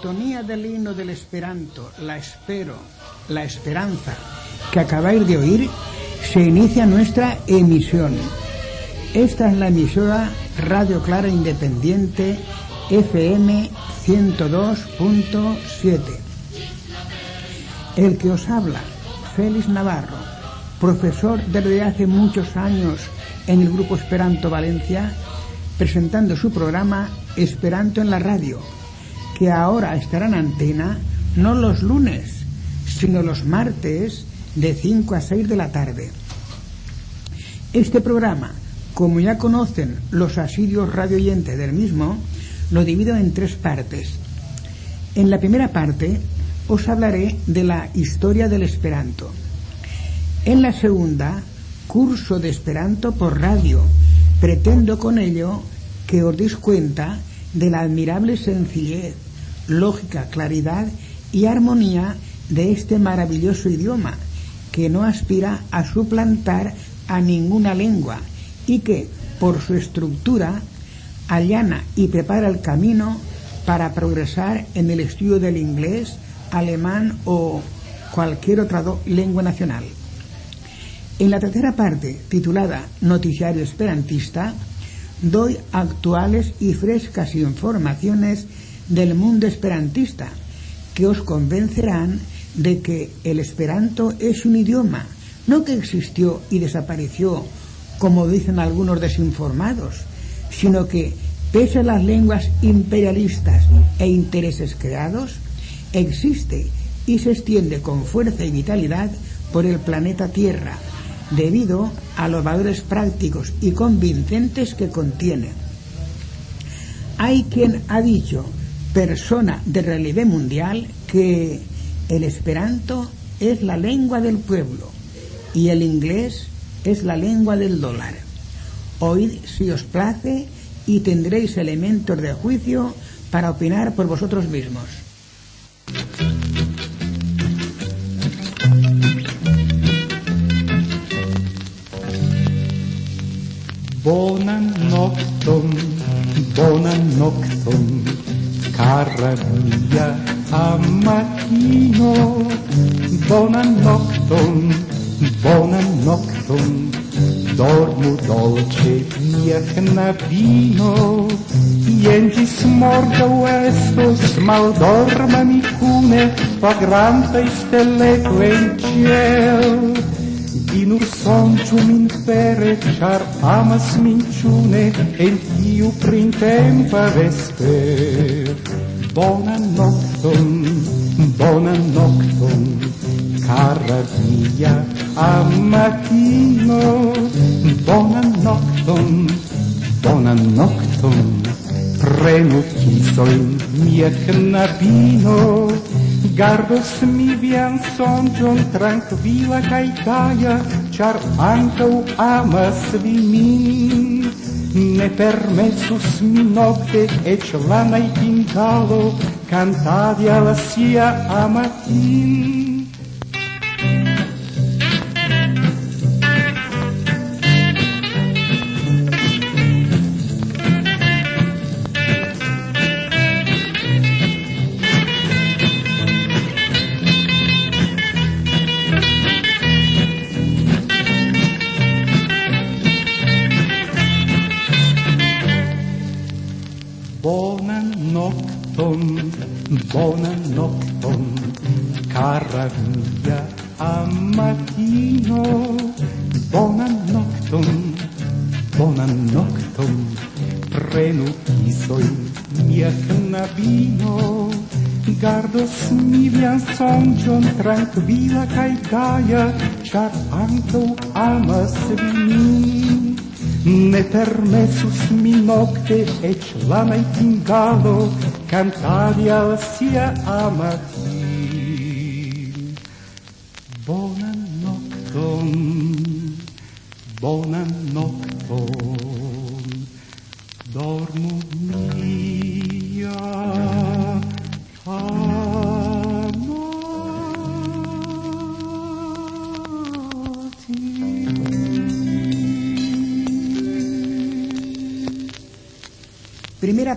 sintonía del himno del Esperanto, la espero, la esperanza, que acabáis de oír, se inicia nuestra emisión. Esta es la emisora Radio Clara Independiente FM 102.7. El que os habla, Félix Navarro, profesor desde hace muchos años en el Grupo Esperanto Valencia, presentando su programa Esperanto en la Radio, que ahora estará en antena no los lunes, sino los martes de 5 a 6 de la tarde. Este programa, como ya conocen los asirios radioyentes del mismo, lo divido en tres partes. En la primera parte os hablaré de la historia del Esperanto. En la segunda, curso de Esperanto por radio. Pretendo con ello que os deis cuenta de la admirable sencillez, lógica, claridad y armonía de este maravilloso idioma, que no aspira a suplantar a ninguna lengua y que, por su estructura, allana y prepara el camino para progresar en el estudio del inglés, alemán o cualquier otra lengua nacional. En la tercera parte, titulada Noticiario Esperantista, doy actuales y frescas informaciones del mundo esperantista que os convencerán de que el esperanto es un idioma, no que existió y desapareció, como dicen algunos desinformados, sino que, pese a las lenguas imperialistas e intereses creados, existe y se extiende con fuerza y vitalidad por el planeta Tierra, debido a los valores prácticos y convincentes que contiene. Hay quien ha dicho, persona de relieve mundial, que el esperanto es la lengua del pueblo y el inglés es la lengua del dólar. Oíd si os place y tendréis elementos de juicio para opinar por vosotros mismos. Bona nocton, bona nocton, cara mia amatino, bonan nocton, bonan nocton, dormu dolce mia knabino, jen gis morgau estos, maldorma mi cune, vagrantai stelle en ciel. Din ursoncio min fere, char amas min ciune, en tiu printempa vesper. Bona nocton, bona nocton, cara mia amatino. Bona nocton, bona nocton, prenu kisoin mia knabino. Gardos mi vian sonĝon trankvila kaj gaja, ĉar ankaŭ amas vi min. Ne permesus mi nokte eĉ la najtingalo kantadi al sia amatin. sonĝon trankvila kaj gaja, ĉar ankaŭ amas vi min. Ne permesus mi nokte eĉ la najtingalo kantadi al sia amata.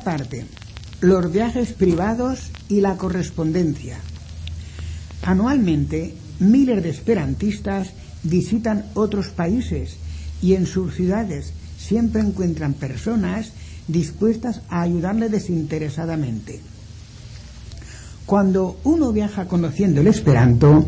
Parte. Los viajes privados y la correspondencia. Anualmente, miles de esperantistas visitan otros países y en sus ciudades siempre encuentran personas dispuestas a ayudarle desinteresadamente. Cuando uno viaja conociendo el esperanto,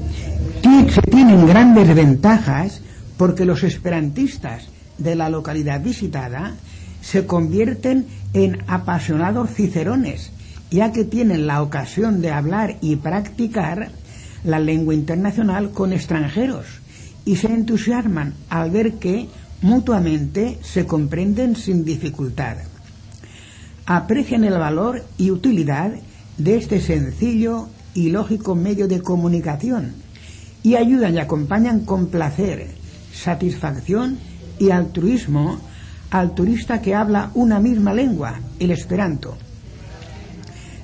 se tienen grandes ventajas porque los esperantistas de la localidad visitada se convierten en apasionados cicerones, ya que tienen la ocasión de hablar y practicar la lengua internacional con extranjeros y se entusiasman al ver que mutuamente se comprenden sin dificultad. Aprecian el valor y utilidad de este sencillo y lógico medio de comunicación y ayudan y acompañan con placer, satisfacción y altruismo al turista que habla una misma lengua, el esperanto.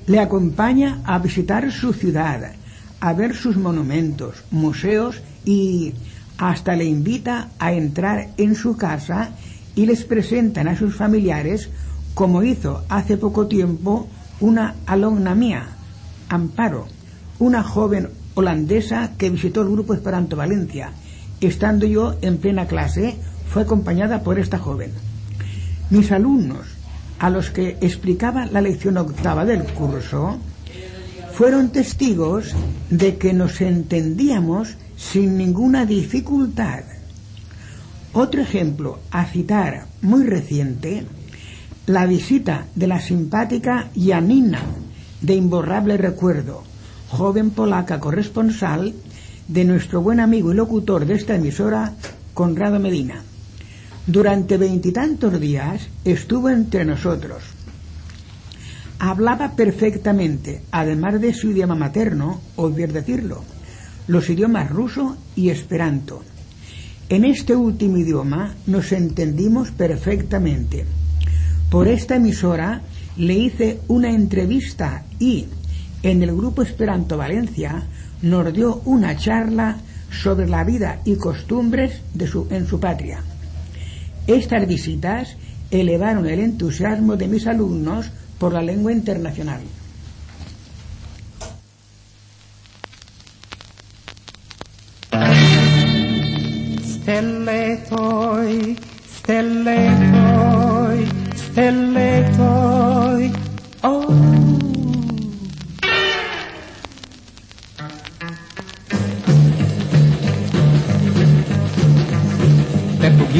Le acompaña a visitar su ciudad, a ver sus monumentos, museos y hasta le invita a entrar en su casa y les presentan a sus familiares como hizo hace poco tiempo una alumna mía, Amparo, una joven holandesa que visitó el grupo Esperanto Valencia. Estando yo en plena clase, fue acompañada por esta joven. Mis alumnos, a los que explicaba la lección octava del curso, fueron testigos de que nos entendíamos sin ninguna dificultad. Otro ejemplo a citar muy reciente, la visita de la simpática Janina, de imborrable recuerdo, joven polaca corresponsal de nuestro buen amigo y locutor de esta emisora, Conrado Medina. Durante veintitantos días estuvo entre nosotros. Hablaba perfectamente, además de su idioma materno, bien decirlo, los idiomas ruso y esperanto. En este último idioma nos entendimos perfectamente. Por esta emisora le hice una entrevista y, en el grupo Esperanto Valencia, nos dio una charla sobre la vida y costumbres de su, en su patria. Estas visitas elevaron el entusiasmo de mis alumnos por la lengua internacional.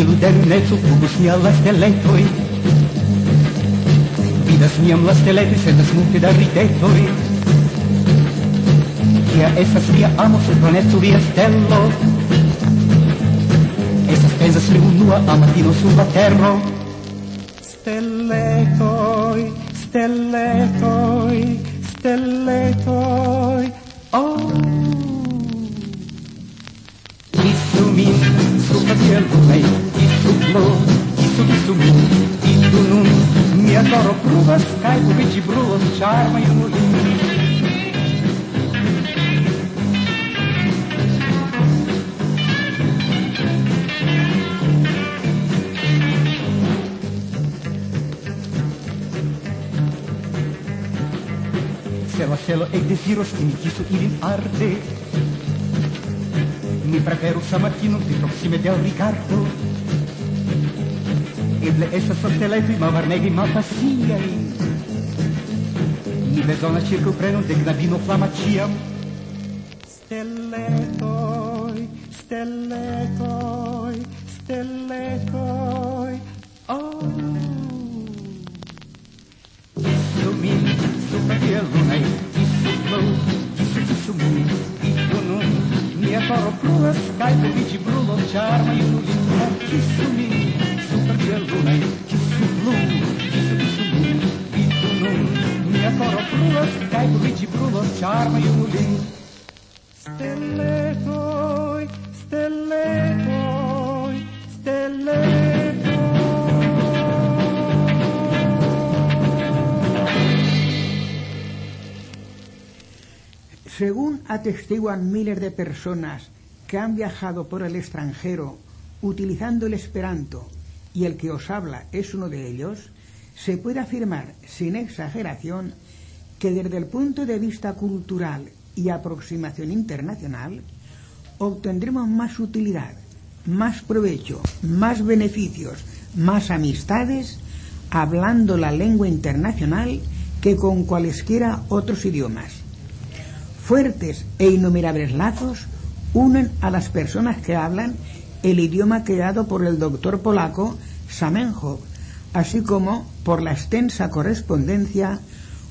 Bildernecų klūšnia lasteletoj, Vidasniem lasteletis estas multe da ritetoj, Kia estas via amo surplanecu via stelo, Estas pensas li unua amatino sur la terro, Stelletoj, stelletoj, stelletoj, oh! Isu min, tu facendo lei, e tu lo, e tu di tu mi, e tu nun, mi adoro pruvas, cai tu vici bruvas, charma e mulini. Selo, selo, e desiros, e mi kisu ilin arde, Mi preferu stamattino di prossime del Riccardo Eble estas sosteletoj ma malpasigaj Mi bezonas ĉirkaŭprenon de knabino flama ĉiam Steletoj, steletoj, steletoj Oh Isso me, isso me, isso me, isso me, isso me, isso me, je paraplu, skype, bici, bruno, charme, je doet in mijn kissumi, super geluna, je kissumlu, kissumlu, kissumlu, kissumlu, je paraplu, skype, bici, bruno, charma je doet in. Stelletoi. Según atestiguan miles de personas que han viajado por el extranjero utilizando el esperanto y el que os habla es uno de ellos, se puede afirmar sin exageración que desde el punto de vista cultural y aproximación internacional obtendremos más utilidad, más provecho, más beneficios, más amistades hablando la lengua internacional que con cualesquiera otros idiomas. Fuertes e innumerables lazos unen a las personas que hablan el idioma creado por el doctor polaco Zamenhof, así como por la extensa correspondencia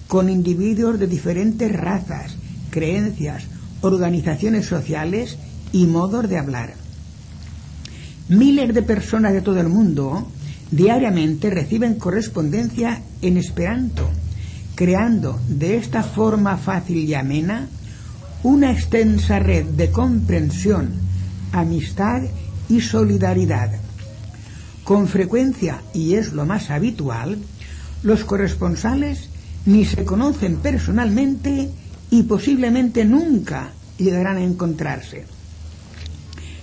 con individuos de diferentes razas, creencias, organizaciones sociales y modos de hablar. Miles de personas de todo el mundo diariamente reciben correspondencia en esperanto, creando de esta forma fácil y amena una extensa red de comprensión, amistad y solidaridad. Con frecuencia, y es lo más habitual, los corresponsales ni se conocen personalmente y posiblemente nunca llegarán a encontrarse.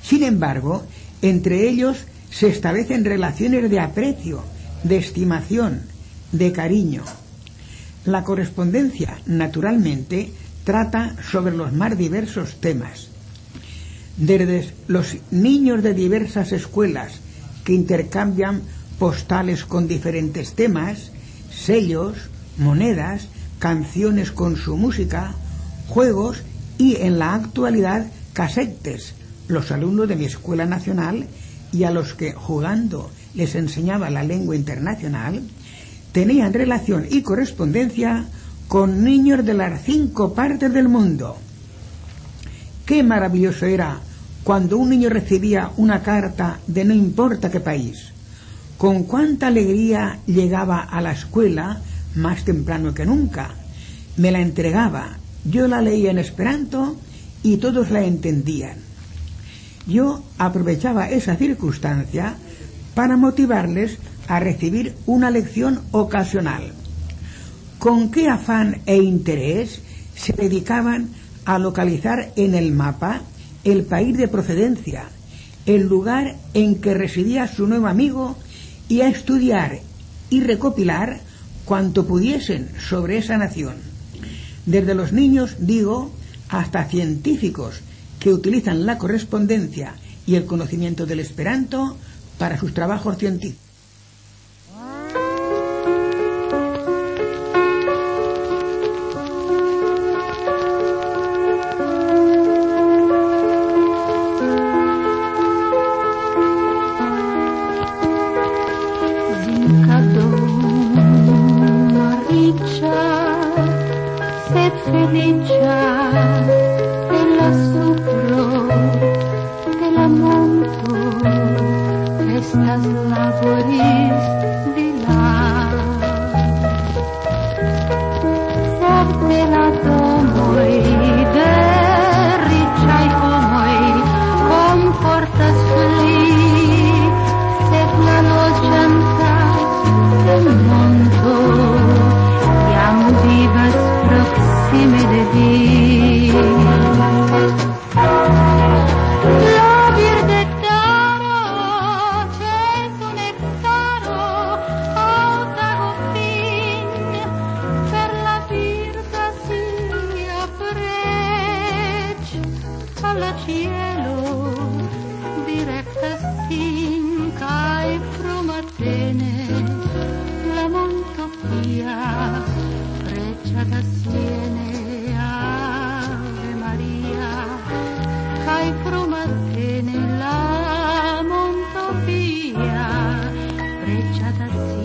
Sin embargo, entre ellos se establecen relaciones de aprecio, de estimación, de cariño. La correspondencia, naturalmente, trata sobre los más diversos temas. Desde los niños de diversas escuelas que intercambian postales con diferentes temas, sellos, monedas, canciones con su música, juegos y en la actualidad casetes, los alumnos de mi escuela nacional y a los que jugando les enseñaba la lengua internacional, tenían relación y correspondencia con niños de las cinco partes del mundo. Qué maravilloso era cuando un niño recibía una carta de no importa qué país. Con cuánta alegría llegaba a la escuela más temprano que nunca. Me la entregaba, yo la leía en esperanto y todos la entendían. Yo aprovechaba esa circunstancia para motivarles a recibir una lección ocasional con qué afán e interés se dedicaban a localizar en el mapa el país de procedencia, el lugar en que residía su nuevo amigo y a estudiar y recopilar cuanto pudiesen sobre esa nación. Desde los niños, digo, hasta científicos que utilizan la correspondencia y el conocimiento del esperanto para sus trabajos científicos. dievčata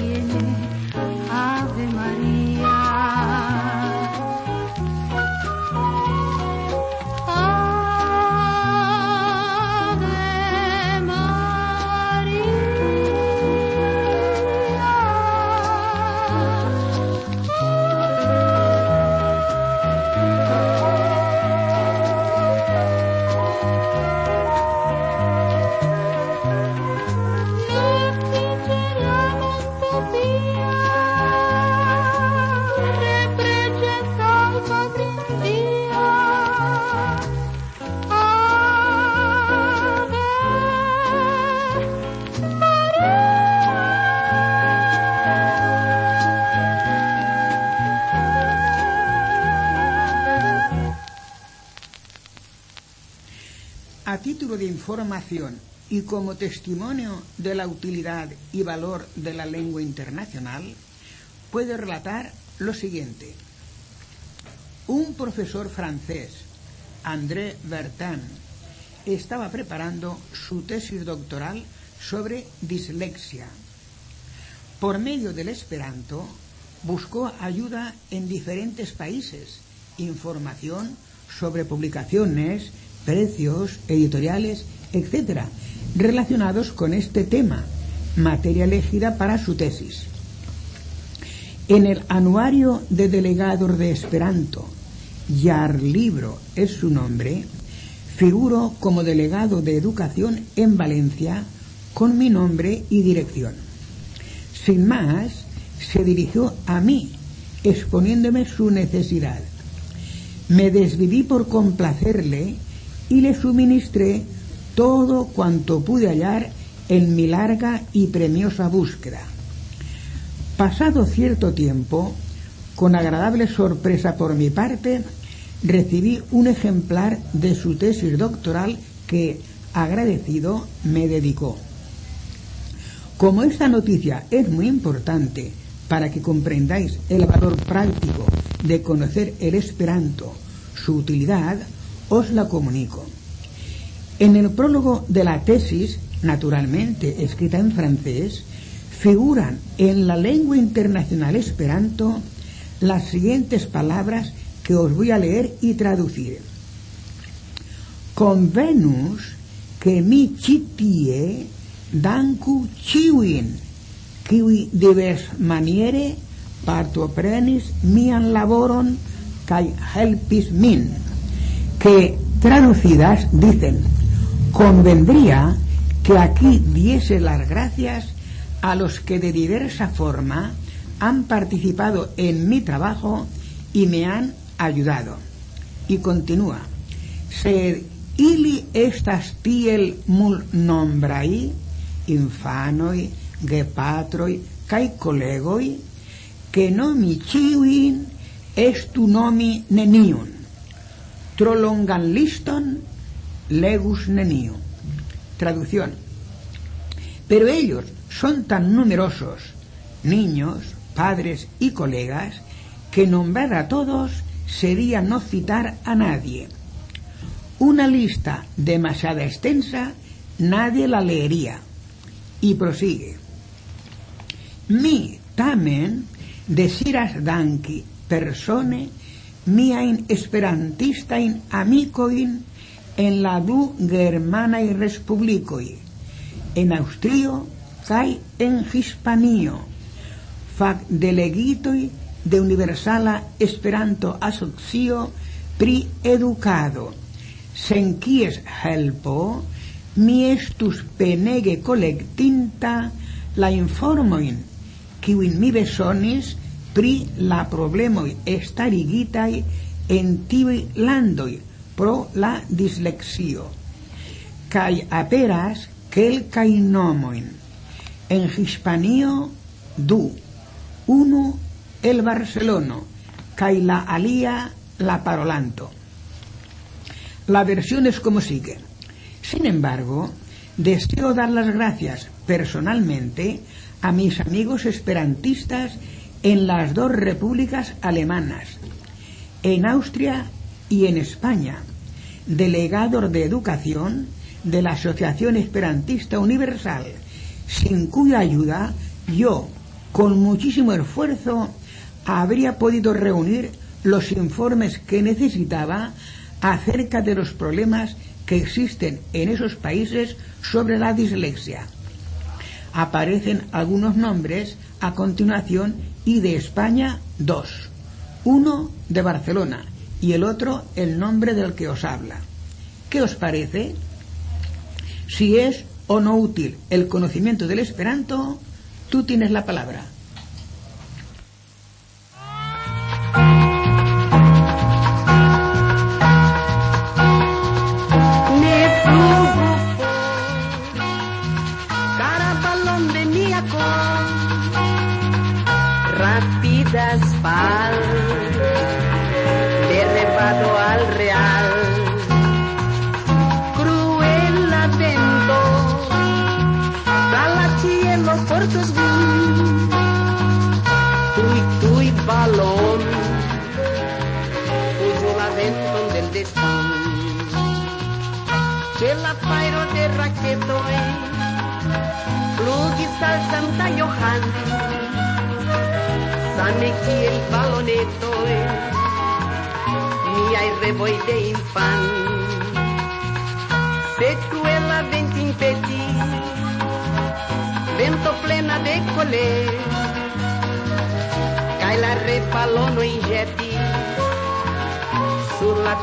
información y como testimonio de la utilidad y valor de la lengua internacional, puedo relatar lo siguiente. Un profesor francés, André Bertin, estaba preparando su tesis doctoral sobre dislexia. Por medio del esperanto, buscó ayuda en diferentes países, información sobre publicaciones, precios, editoriales, etc., relacionados con este tema, materia elegida para su tesis. En el anuario de delegados de Esperanto, Yar Libro es su nombre, figuro como delegado de educación en Valencia con mi nombre y dirección. Sin más, se dirigió a mí, exponiéndome su necesidad. Me desviví por complacerle y le suministré todo cuanto pude hallar en mi larga y premiosa búsqueda. Pasado cierto tiempo, con agradable sorpresa por mi parte, recibí un ejemplar de su tesis doctoral que, agradecido, me dedicó. Como esta noticia es muy importante para que comprendáis el valor práctico de conocer el esperanto, su utilidad, os la comunico. En el prólogo de la tesis, naturalmente escrita en francés, figuran en la lengua internacional esperanto las siguientes palabras que os voy a leer y traducir. Convenus que mi chitie danku chiwin, kiwi divers maniere partoprenis mian laboron kai helpis min, que traducidas dicen, convendría que aquí diese las gracias a los que de diversa forma han participado en mi trabajo y me han ayudado. Y continúa. Sed ili estas tiel mul nombrai, infanoi, gepatroi, kai kolegoi, que no mi chiwin estu nomi neniun. Trolongan liston legus neniu. Traducción. Pero ellos son tan numerosos, niños, padres y colegas, que nombrar a todos sería no citar a nadie. Una lista demasiado extensa nadie la leería. Y prosigue. Mi tamen desiras danki persone miain esperantistain amicoin en la du germanai respublicoi, en Austrio kai en Hispanio, fac delegitoi de Universala Esperanto Asocio pri Educado, sen kies helpo mi estus penege collectinta la informoin, kiuin mi besonis pri la problemoi estarigitai en landoi pro la dislexio. Kai aperas quelcai nomoin. En Hispanio, du. Uno, el Barcelono. Kai la alía, la parolanto. La versión es como sigue. Sin embargo, deseo dar las gracias personalmente a mis amigos esperantistas en las dos repúblicas alemanas, en Austria y en España, delegados de educación de la Asociación Esperantista Universal, sin cuya ayuda yo, con muchísimo esfuerzo, habría podido reunir los informes que necesitaba acerca de los problemas que existen en esos países sobre la dislexia. Aparecen algunos nombres a continuación y de España dos. Uno de Barcelona y el otro el nombre del que os habla. ¿Qué os parece? Si es o no útil el conocimiento del esperanto, tú tienes la palabra.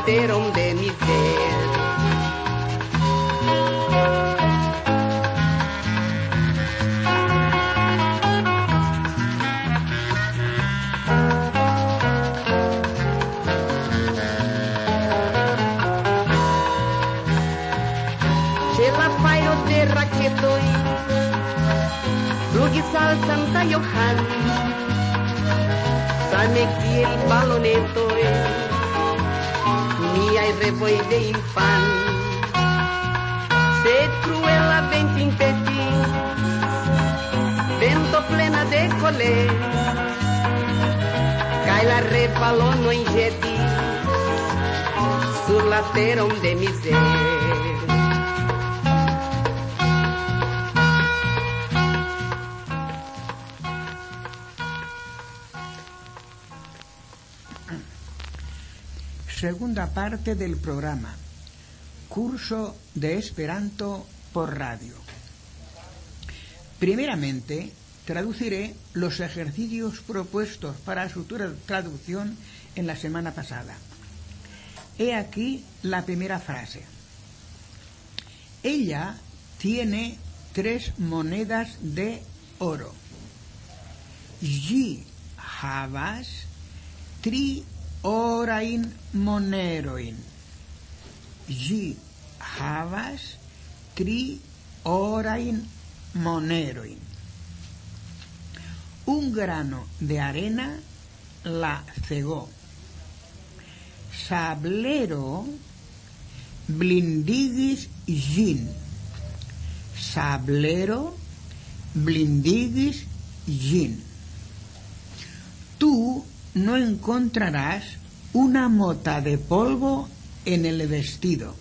Teron de mi Plughi sal Santa Johan Same kiel balonetoi Revoi de infan. Se cruela vent impeti Vento plena de colè Cai la repalono in jeti Sur la teron de miser Segunda parte del programa. Curso de Esperanto por radio. Primeramente, traduciré los ejercicios propuestos para su tra- traducción en la semana pasada. He aquí la primera frase. Ella tiene tres monedas de oro. Ĝi havas tri orain moneroin. Ĝi havas tri orain moneroin. Un grano de arena la cegó. Sablero blindigis ĝin. Sablero blindigis ĝin. Tú no encontrarás una mota de polvo en el vestido.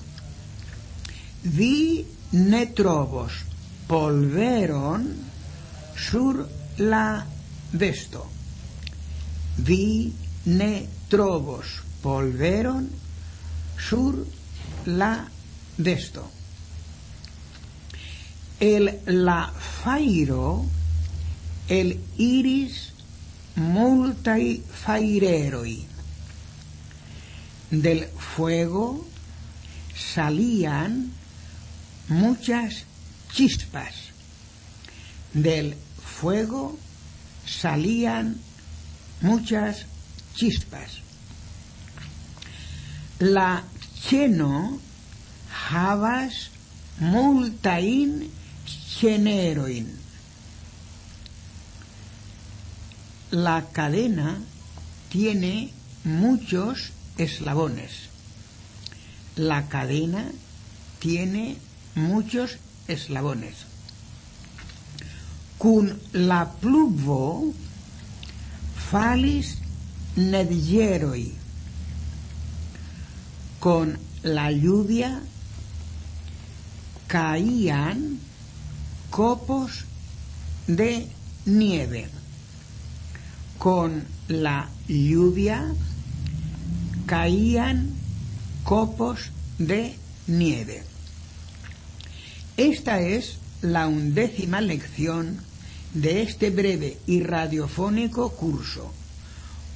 Vi ne trovos polveron sur la vesto. Vi ne trovos polveron sur la vesto. El la fairo, el iris multai faireroi. Del fuego salían muchas chispas. Del fuego salían muchas chispas. La cheno havas multain generoin. La cadena tiene muchos eslabones. La cadena tiene muchos eslabones. Cun la pluvo falis nedieroi. Con la lluvia caían copos de nieve. Con la lluvia caían copos de nieve. Esta es la undécima lección de este breve y radiofónico curso.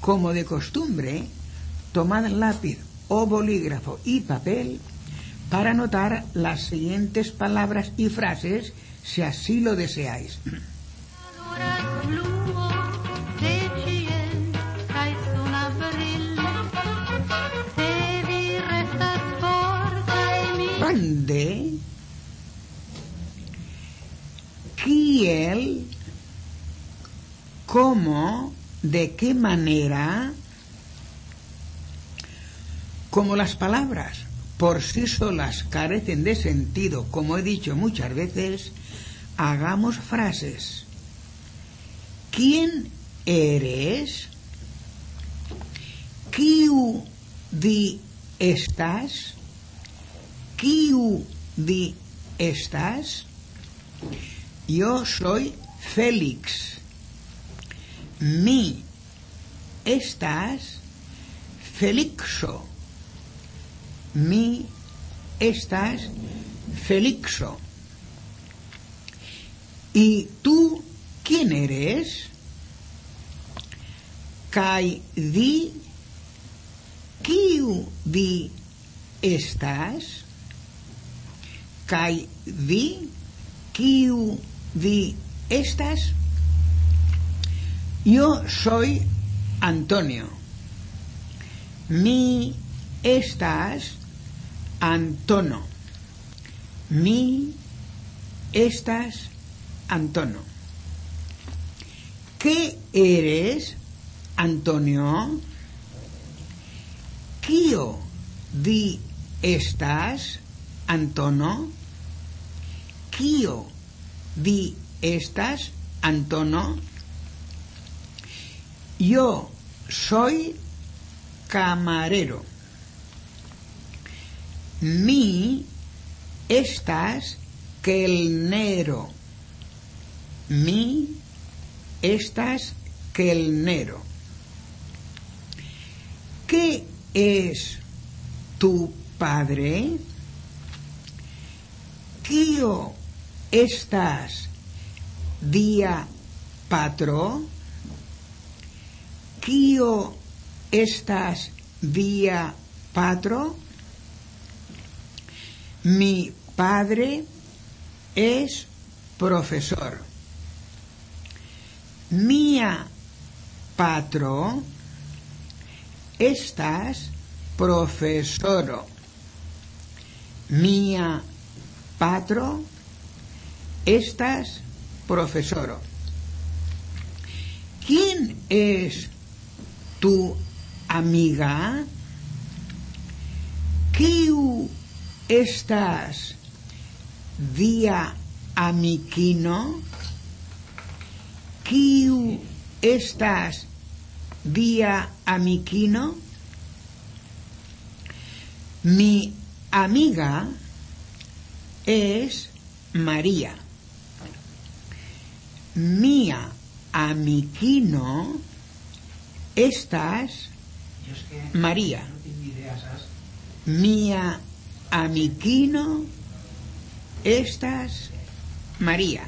Como de costumbre, tomad lápiz o bolígrafo y papel para anotar las siguientes palabras y frases si así lo deseáis. ¿De qué manera? Como las palabras por sí solas carecen de sentido, como he dicho muchas veces, hagamos frases ¿Quién eres? ¿Quiu di estás? ¿Quiu di estás? Yo soy Félix. Mi estás Felixo. Mi estás Felixo. ¿Y tú quién eres? Kai di kiu di estás? Kai di kiu di estás? Yo soy Antonio. Mi estás Antono. Mi estás Antono. ¿Qué eres, Antonio? ¿Quio di estás, Antono? ¿Quio di estás, Antono? Yo soy camarero. Mi estás quelnero. Mi estás quelnero. ¿Qué es tu padre? ¿Quio estás día patro? ¿Quio estás día patro? Mi padre es profesor. Mia patro estás profesoro. Mia patro estás profesoro. ¿Quién es tu amiga? ¿Quiu estás día amiquino? ¿Quiu estás día amiquino? Mi amiga es María. Mía amiquino idea, saps? Mía amiquino estás María.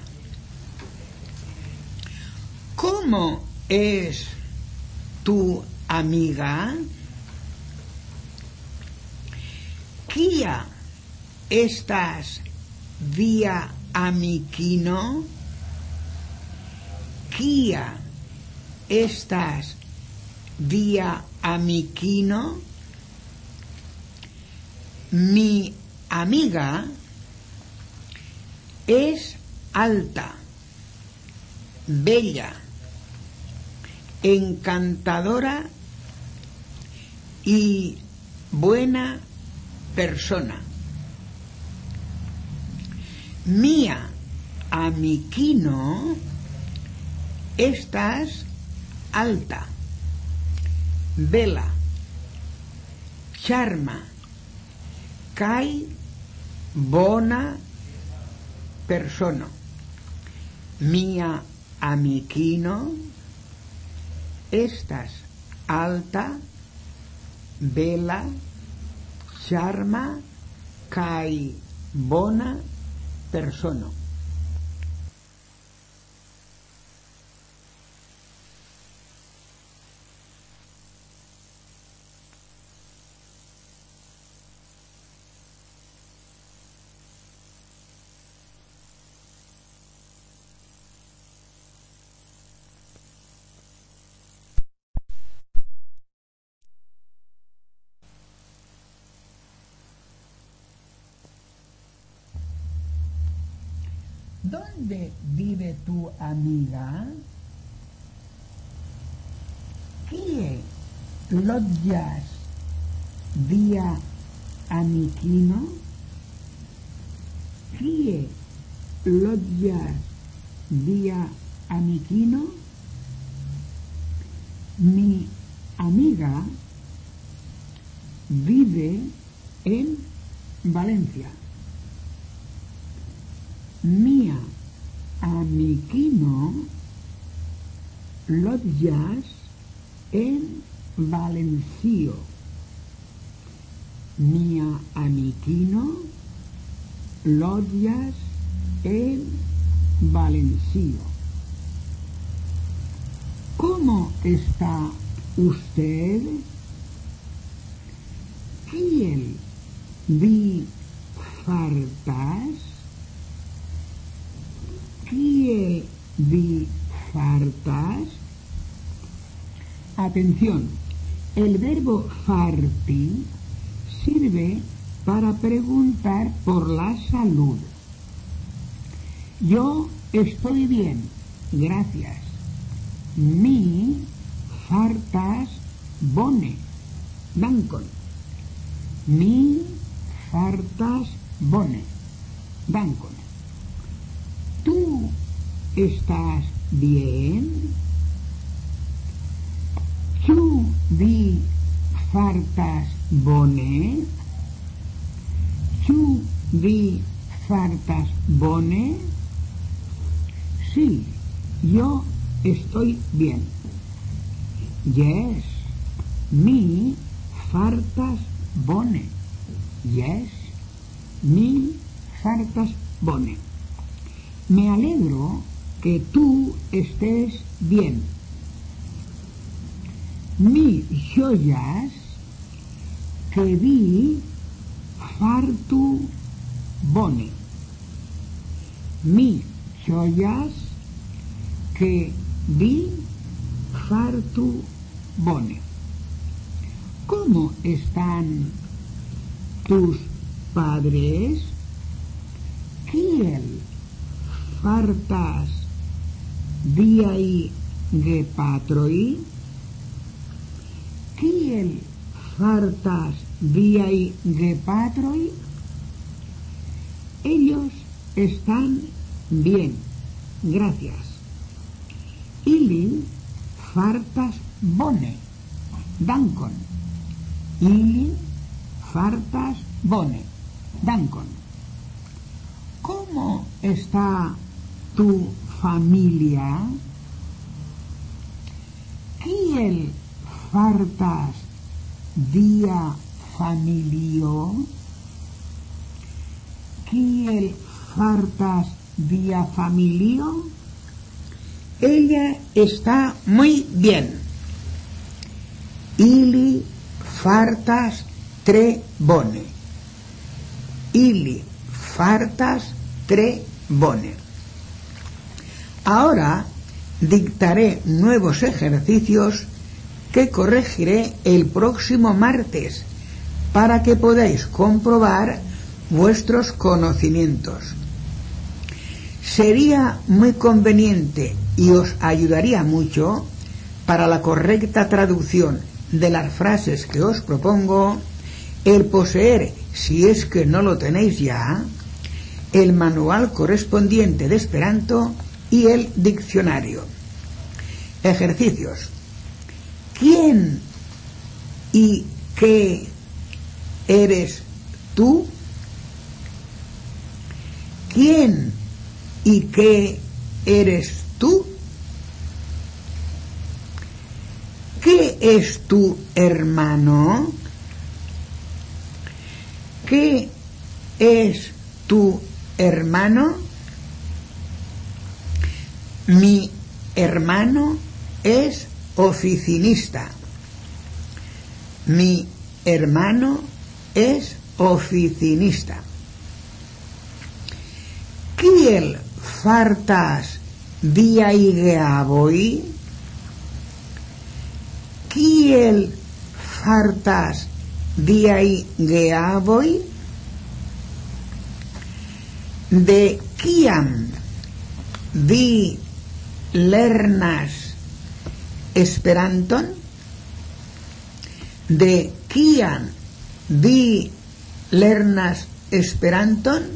¿Cómo es tu amiga? ¿Quia estás vía amiquino? ¿Quia estás vía amiquino? Mi amiga es alta, bella, encantadora y buena persona. Mía amiquino, estás alta, vela, charma, kai bona persona. Mia amiquino, estás alta, vela, charma, kai bona persona. ¿Dónde vive tu amiga? Kie loggias via amiquino? Kie loggias via amiquino? Mi amiga vive en Valencia. Mia amiquino lotjas en Valencio. Mia amiquino lotjas en Valencio. ¿Cómo está usted? ¿Quién vi? ¿Quién vi fartas? Atención, el verbo farti sirve para preguntar por la salud. Yo estoy bien, gracias. Mi fartas bone, dankon. Mi fartas bone, dankon. ¿Tú estás bien? ¿Tú vi fartas bone? ¿Tú vi fartas bone? Sí, yo estoy bien. Yes, mi fartas bone. Yes, mi fartas bone. Me alegro que tú estés bien. Mi joyas que vi fartu bone. Mi joyas que vi fartu bone. ¿Cómo están tus padres? Kiel fartas viai gepatroi? Kiel fartas viai gepatroi? Ellos están bien, gracias. Ili fartas bone, dankon. Ili fartas bone, dankon. ¿Cómo está tu familia? Kiel fartas dia familio? Kiel fartas dia familio? Ella está muy bien. Ili fartas tre bone. Ili fartas tre bone. Ahora dictaré nuevos ejercicios que corregiré el próximo martes para que podáis comprobar vuestros conocimientos. Sería muy conveniente y os ayudaría mucho para la correcta traducción de las frases que os propongo el poseer, si es que no lo tenéis ya, el manual correspondiente de Esperanto y el diccionario. Ejercicios. ¿Quién y qué eres tú? ¿Quién y qué eres tú? ¿Qué es tu hermano? ¿Qué es tu hermano? Mi hermano es oficinista. Mi hermano es oficinista. Kiel fartas viai geavoi? Kiel fartas viai geavoi? De kiam vi lernas Esperanton? De kiam vi lernas Esperanton?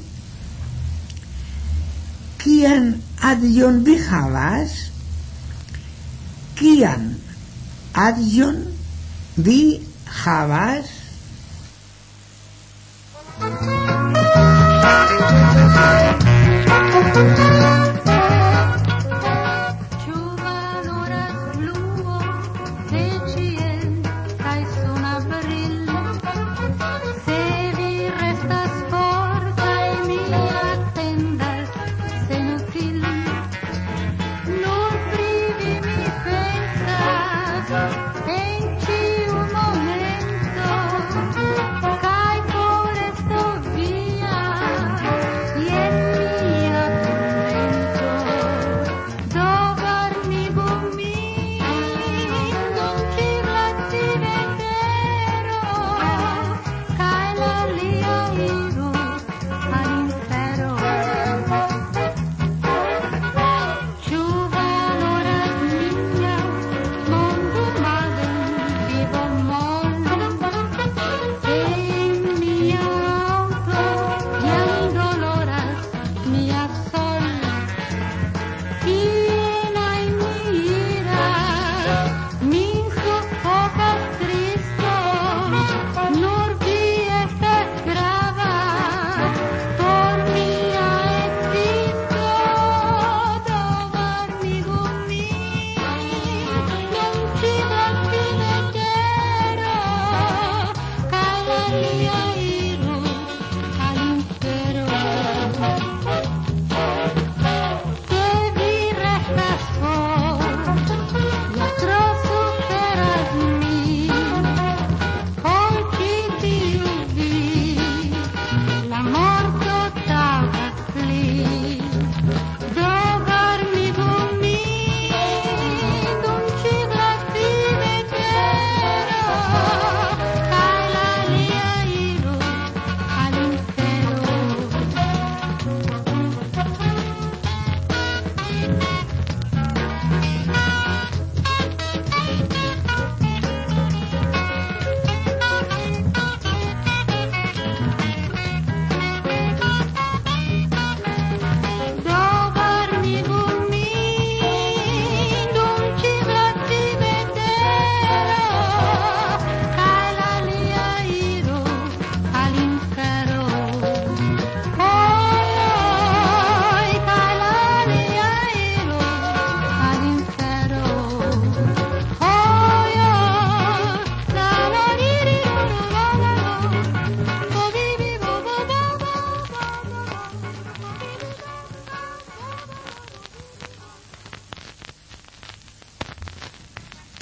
Kian adion vi havas? Kian Adjon vi havas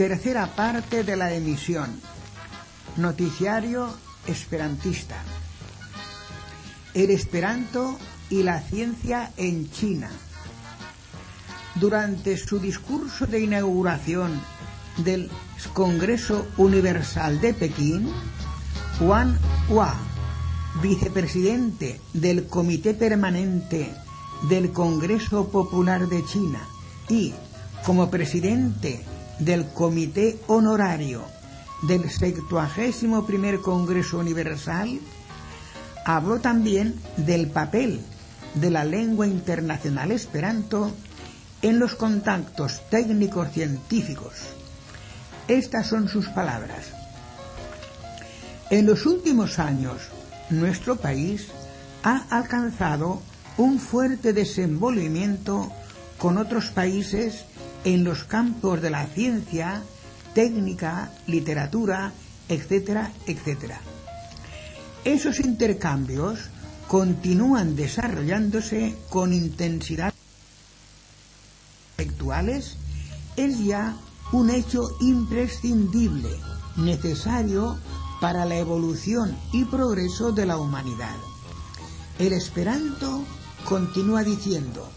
Tercera parte de la emisión. Noticiario esperantista. El esperanto y la ciencia en China. Durante su discurso de inauguración del Congreso Universal de Pekín, Juan Hua, vicepresidente del Comité Permanente del Congreso Popular de China y como presidente del Comité Honorario del 71 Congreso Universal, habló también del papel de la lengua internacional esperanto en los contactos técnicos científicos. Estas son sus palabras. En los últimos años, nuestro país ha alcanzado un fuerte desenvolvimiento con otros países en los campos de la ciencia, técnica, literatura, etcétera, etcétera. Esos intercambios continúan desarrollándose con intensidad intelectuales es ya un hecho imprescindible, necesario para la evolución y progreso de la humanidad. El esperanto continúa diciendo,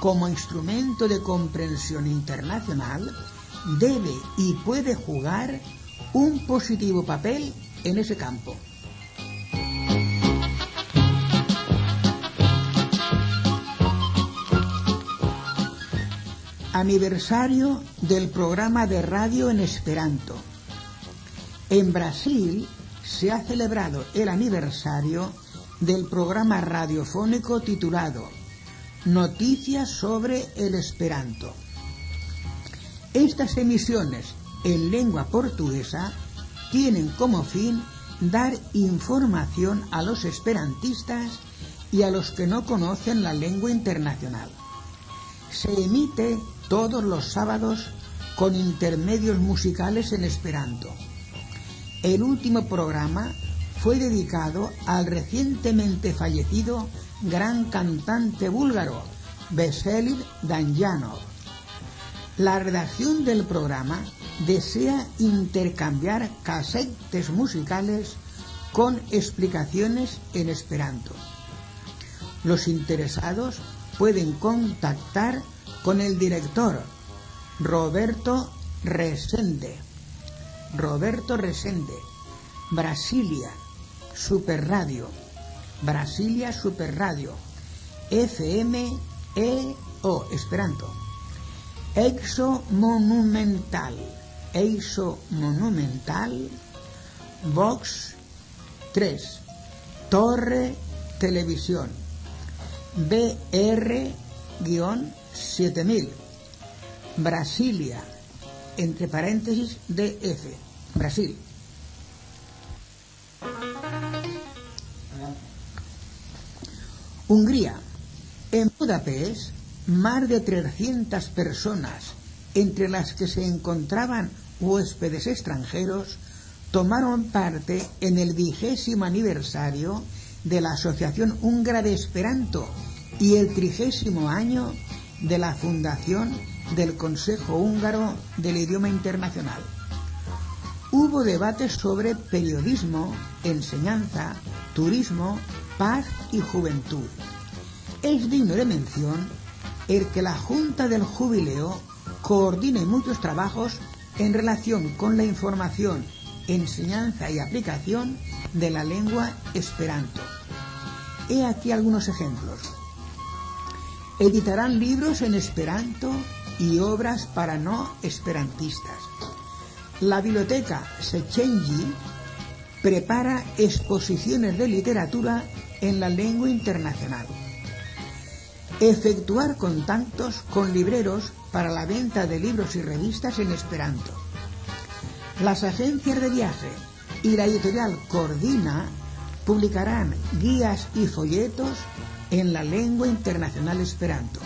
como instrumento de comprensión internacional, debe y puede jugar un positivo papel en ese campo. Aniversario del programa de radio en Esperanto. En Brasil se ha celebrado el aniversario del programa radiofónico titulado Noticias sobre el Esperanto. Estas emisiones en lengua portuguesa tienen como fin dar información a los esperantistas y a los que no conocen la lengua internacional. Se emite todos los sábados con intermedios musicales en esperanto. El último programa fue dedicado al recientemente fallecido gran cantante búlgaro, Veselin Danjanov. La redacción del programa desea intercambiar casetes musicales con explicaciones en esperanto. Los interesados pueden contactar con el director Roberto Resende. Roberto Resende, Brasilia, Superradio, Brasilia Superradio, FM EO, Esperanto. Exo Monumental, Exo Monumental, Vox 3, Torre Televisión, BR-7000, Brasilia, entre paréntesis DF, Brasil. Hungría. En Budapest, más de 300 personas, entre las que se encontraban huéspedes extranjeros, tomaron parte en el vigésimo aniversario de la Asociación Húngara de Esperanto y el trigésimo año de la fundación del Consejo Húngaro del Idioma Internacional. Hubo debates sobre periodismo, enseñanza, turismo, paz y juventud. Es digno de mención el que la Junta del Jubileo coordine muchos trabajos en relación con la información, enseñanza y aplicación de la lengua esperanto. He aquí algunos ejemplos. Editarán libros en esperanto y obras para no esperantistas. La biblioteca Sechenji prepara exposiciones de literatura en la lengua internacional. Efectuar contactos con libreros para la venta de libros y revistas en esperanto. Las agencias de viaje y la editorial Coordina publicarán guías y folletos en la lengua internacional esperanto.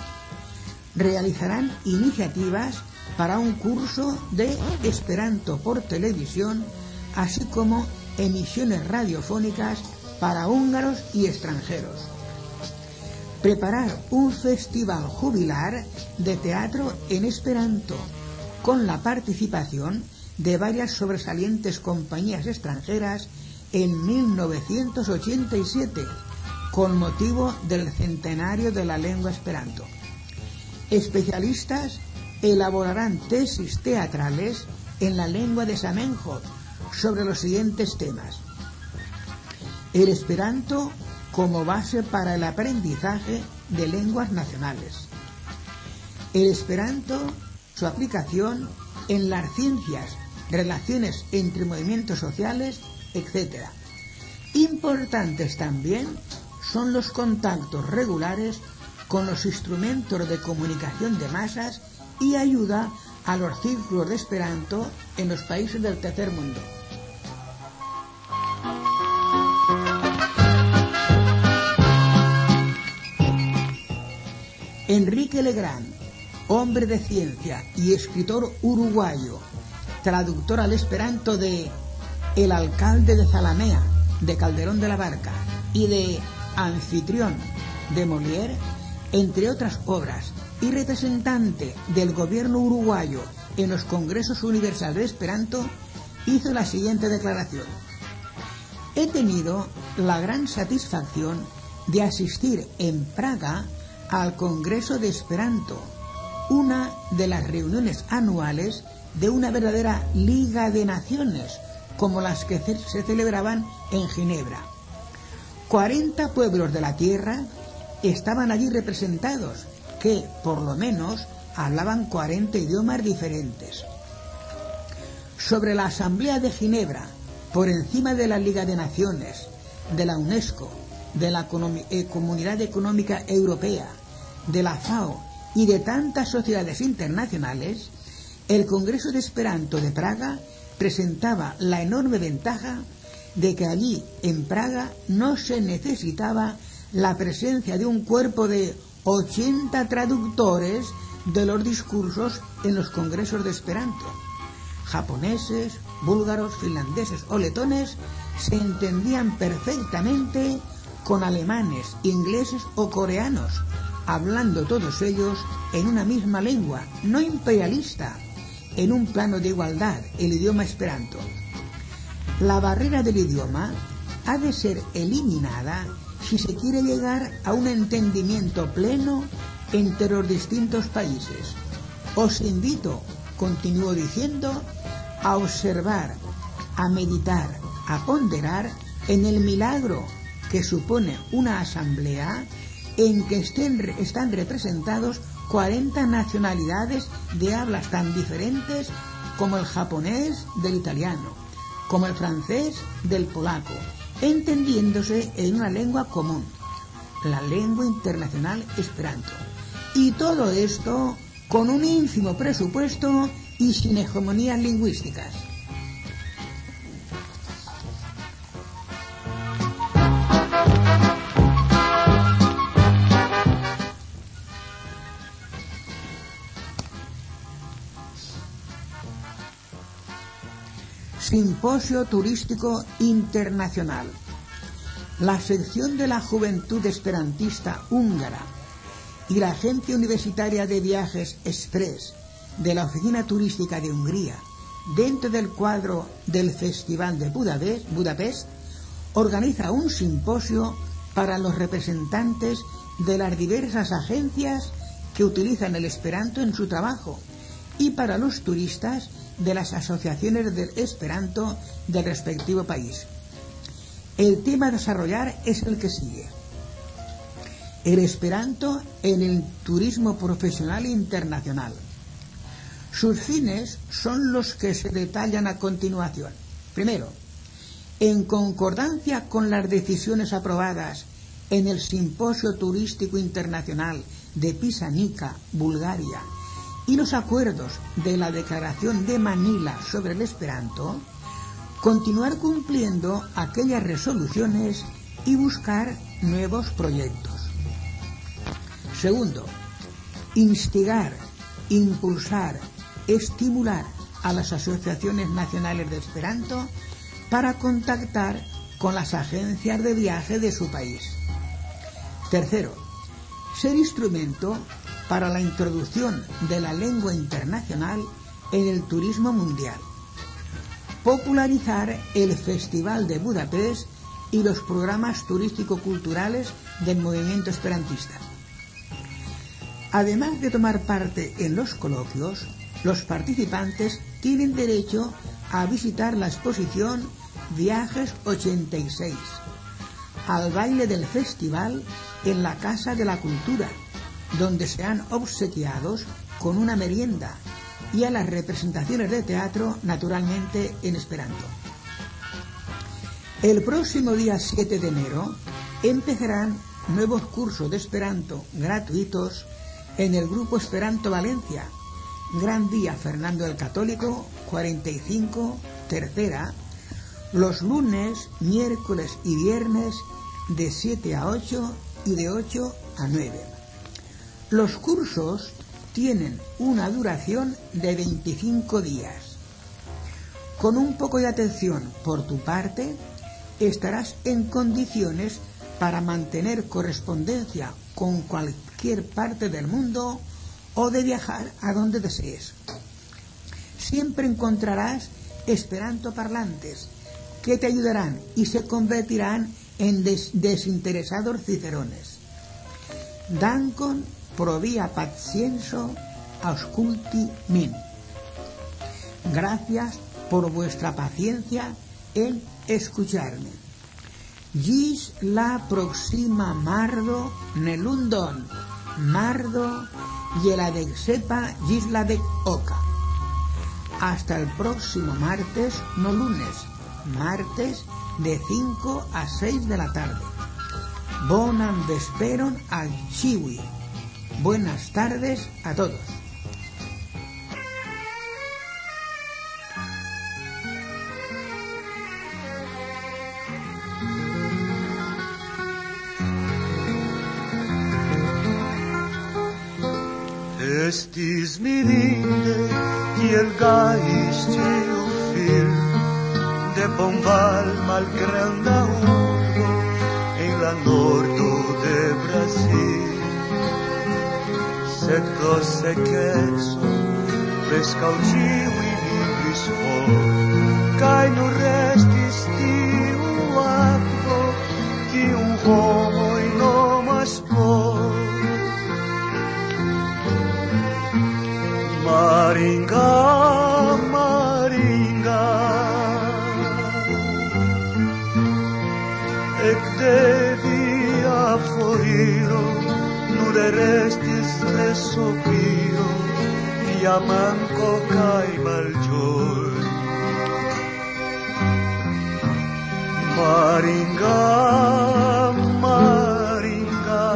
Realizarán iniciativas para un curso de esperanto por televisión, así como emisiones radiofónicas para húngaros y extranjeros. Preparar un festival jubilar de teatro en esperanto, con la participación de varias sobresalientes compañías extranjeras en 1987, con motivo del centenario de la lengua esperanto. Especialistas elaborarán tesis teatrales en la lengua de Samenhot sobre los siguientes temas. El esperanto como base para el aprendizaje de lenguas nacionales. El esperanto, su aplicación en las ciencias, relaciones entre movimientos sociales, etc. Importantes también son los contactos regulares con los instrumentos de comunicación de masas y ayuda a los círculos de Esperanto en los países del tercer mundo. Enrique Legrand, hombre de ciencia y escritor uruguayo, traductor al esperanto de El alcalde de Zalamea, de Calderón de la Barca, y de Anfitrión, de Molière, entre otras obras, y representante del gobierno uruguayo en los Congresos Universales de Esperanto, hizo la siguiente declaración. He tenido la gran satisfacción de asistir en Praga al Congreso de Esperanto, una de las reuniones anuales de una verdadera Liga de Naciones, como las que se celebraban en Ginebra. 40 pueblos de la tierra estaban allí representados, que por lo menos hablaban 40 idiomas diferentes. Sobre la Asamblea de Ginebra, por encima de la Liga de Naciones, de la UNESCO, de la eh, Comunidad Económica Europea, de la FAO y de tantas sociedades internacionales, el Congreso de Esperanto de Praga presentaba la enorme ventaja de que allí, en Praga, no se necesitaba la presencia de un cuerpo de 80 traductores de los discursos en los congresos de Esperanto. Japoneses, búlgaros, finlandeses o letones se entendían perfectamente con alemanes, ingleses o coreanos, hablando todos ellos en una misma lengua, no imperialista, en un plano de igualdad, el idioma esperanto. La barrera del idioma ha de ser eliminada si se quiere llegar a un entendimiento pleno entre los distintos países. Os invito, continúo diciendo, a observar, a meditar, a ponderar en el milagro que supone una asamblea en que estén, están representados 40 nacionalidades de hablas tan diferentes como el japonés del italiano, como el francés del polaco, entendiéndose en una lengua común, la lengua internacional esperanto. Y todo esto con un ínfimo presupuesto y sin hegemonías lingüísticas. Simposio Turístico Internacional. La sección de la Juventud Esperantista Húngara y la Agencia Universitaria de Viajes Express de la Oficina Turística de Hungría, dentro del cuadro del Festival de Budapest, organiza un simposio para los representantes de las diversas agencias que utilizan el esperanto en su trabajo y para los turistas de las asociaciones del esperanto del respectivo país. El tema a desarrollar es el que sigue. El esperanto en el turismo profesional internacional. Sus fines son los que se detallan a continuación. Primero, en concordancia con las decisiones aprobadas en el Simposio Turístico Internacional de Pisanica, Bulgaria, y los acuerdos de la Declaración de Manila sobre el Esperanto, continuar cumpliendo aquellas resoluciones y buscar nuevos proyectos. Segundo, instigar, impulsar, estimular a las asociaciones nacionales de Esperanto para contactar con las agencias de viaje de su país. Tercero, ser instrumento para la introducción de la lengua internacional en el turismo mundial. Popularizar el Festival de Budapest y los programas turístico-culturales del movimiento esperantista. Además de tomar parte en los coloquios, los participantes tienen derecho a visitar la exposición Viajes 86, al baile del festival en la Casa de la Cultura, donde sean obsequiados con una merienda y a las representaciones de teatro, naturalmente en esperanto. El próximo día 7 de enero empezarán nuevos cursos de esperanto gratuitos en el Grupo Esperanto Valencia. Gran Día Fernando el Católico, 45, tercera, los lunes, miércoles y viernes de 7 a 8 y de 8 a 9. Los cursos tienen una duración de 25 días. Con un poco de atención por tu parte, estarás en condiciones para mantener correspondencia con cualquier parte del mundo o de viajar a donde desees. Siempre encontrarás esperanto parlantes que te ayudarán y se convertirán en des desinteresados cicerones. Provía pacienzo ausculti min. Gracias por vuestra paciencia en escucharme. Gis la proxima mardo nelundon, mardo y el adexepa gis la de oca. Hasta el próximo martes, no lunes, martes de 5 a 6 de la tarde. Bonan vesperon al chiwi. Buenas tardes a todos. Estis mirinde, kiel gajis tiu fil de Bonval malgranda urbo en la nordo de Brasil. σε δώσε και έξω Βρέσκα ο τζίου η λίγης φω Κάιν ουρές ο τίου άκτο Τι ουγόμο η νόμα σπώ Μαριγκά, nur restis ne sofio via manco cae malgioi Maringa, Maringa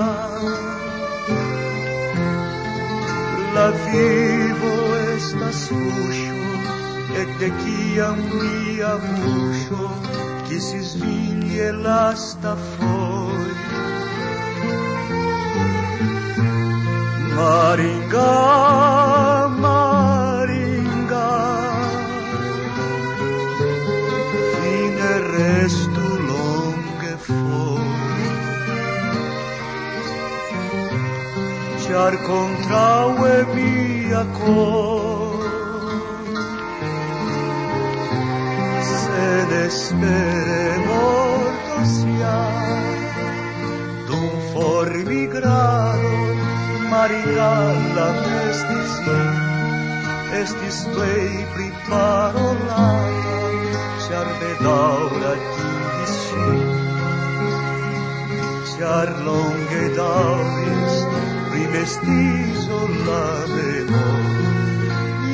La vivo estas luxo Ecte ciam mia buxo Kisis vin je lasta for Maringa, Maringa, fineres tu longe for char contraue mia cor se despere morto sia d'un formigrado καρικά αίσθηση Esti splei priparolata Chiar de daura chisi Chiar longe dauris Primestizo la memor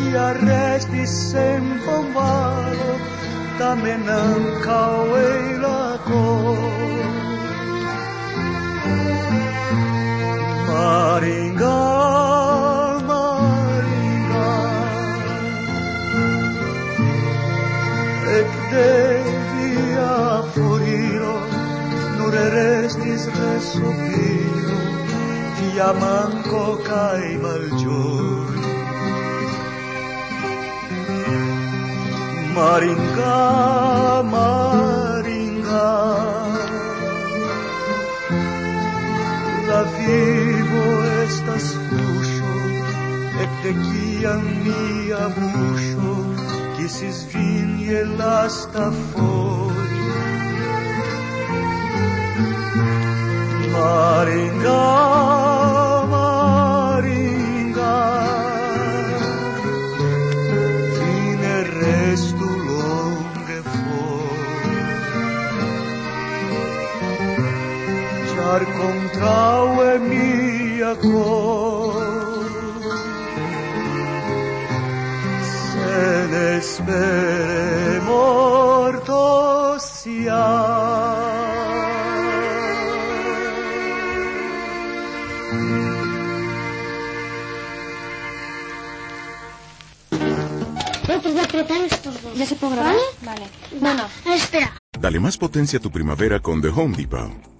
Iar resti sem bombaro Tamen ancau e la cor Maringa, Maringal Ecde via foriro Nur restis resupiro Via manco cae malgioi Maringal, Maringal La via στασιούσω Εκτεκία μία βούσω Κι εσείς βήν γελά στα φόρη Μαριγκά, του Voy a apretar estos dos. ¿Ya se puede grabar? ¿Vale? Vale. Bueno, Espera. Dale más potencia a tu primavera con The Home Depot.